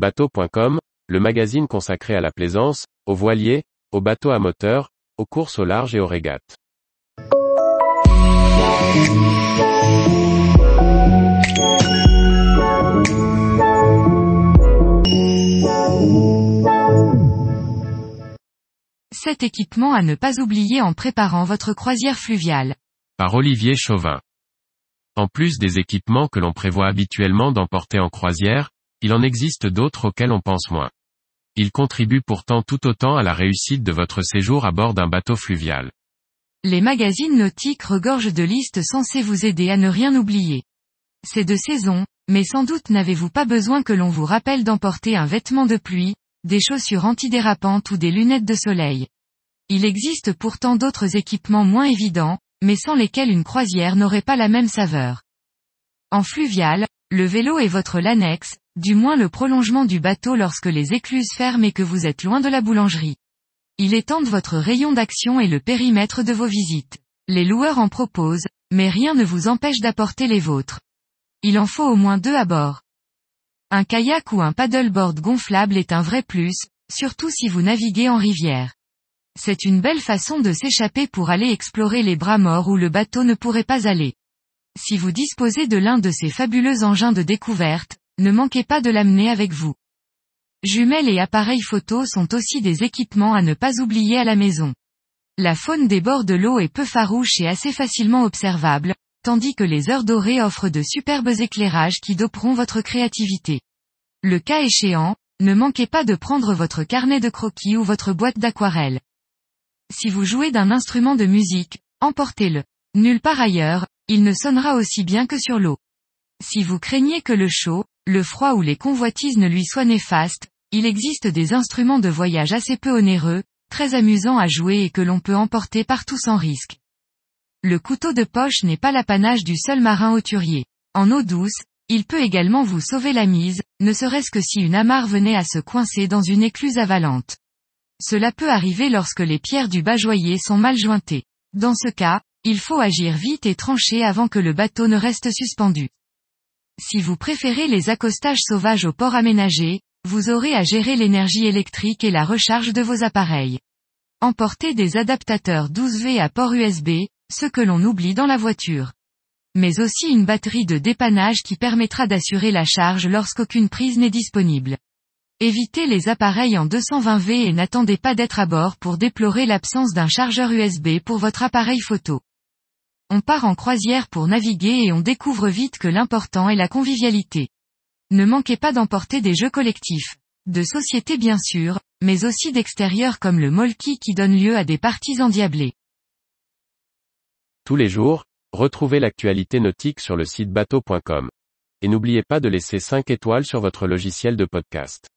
Bateau.com, le magazine consacré à la plaisance, aux voiliers, aux bateaux à moteur, aux courses au large et aux régates. Cet équipement à ne pas oublier en préparant votre croisière fluviale. Par Olivier Chauvin. En plus des équipements que l'on prévoit habituellement d'emporter en croisière, il en existe d'autres auxquels on pense moins. Ils contribuent pourtant tout autant à la réussite de votre séjour à bord d'un bateau fluvial. Les magazines nautiques regorgent de listes censées vous aider à ne rien oublier. C'est de saison, mais sans doute n'avez-vous pas besoin que l'on vous rappelle d'emporter un vêtement de pluie, des chaussures antidérapantes ou des lunettes de soleil. Il existe pourtant d'autres équipements moins évidents, mais sans lesquels une croisière n'aurait pas la même saveur. En fluvial, le vélo est votre l'annexe, du moins le prolongement du bateau lorsque les écluses ferment et que vous êtes loin de la boulangerie. Il étend votre rayon d'action et le périmètre de vos visites. Les loueurs en proposent, mais rien ne vous empêche d'apporter les vôtres. Il en faut au moins deux à bord. Un kayak ou un paddleboard gonflable est un vrai plus, surtout si vous naviguez en rivière. C'est une belle façon de s'échapper pour aller explorer les bras morts où le bateau ne pourrait pas aller. Si vous disposez de l'un de ces fabuleux engins de découverte, ne manquez pas de l'amener avec vous. Jumelles et appareils photo sont aussi des équipements à ne pas oublier à la maison. La faune des bords de l'eau est peu farouche et assez facilement observable, tandis que les heures dorées offrent de superbes éclairages qui doperont votre créativité. Le cas échéant, ne manquez pas de prendre votre carnet de croquis ou votre boîte d'aquarelle. Si vous jouez d'un instrument de musique, emportez-le. Nulle part ailleurs, il ne sonnera aussi bien que sur l'eau. Si vous craignez que le chaud, le froid ou les convoitises ne lui soient néfastes, il existe des instruments de voyage assez peu onéreux, très amusants à jouer et que l'on peut emporter partout sans risque. Le couteau de poche n'est pas l'apanage du seul marin auturier. En eau douce, il peut également vous sauver la mise, ne serait-ce que si une amarre venait à se coincer dans une écluse avalante. Cela peut arriver lorsque les pierres du bajoyer sont mal jointées. Dans ce cas, il faut agir vite et trancher avant que le bateau ne reste suspendu. Si vous préférez les accostages sauvages au port aménagé, vous aurez à gérer l'énergie électrique et la recharge de vos appareils. Emportez des adaptateurs 12V à port USB, ce que l'on oublie dans la voiture. Mais aussi une batterie de dépannage qui permettra d'assurer la charge lorsqu'aucune prise n'est disponible. Évitez les appareils en 220V et n'attendez pas d'être à bord pour déplorer l'absence d'un chargeur USB pour votre appareil photo. On part en croisière pour naviguer et on découvre vite que l'important est la convivialité. Ne manquez pas d'emporter des jeux collectifs. De société bien sûr, mais aussi d'extérieur comme le molki qui donne lieu à des parties endiablées. Tous les jours, retrouvez l'actualité nautique sur le site bateau.com. Et n'oubliez pas de laisser 5 étoiles sur votre logiciel de podcast.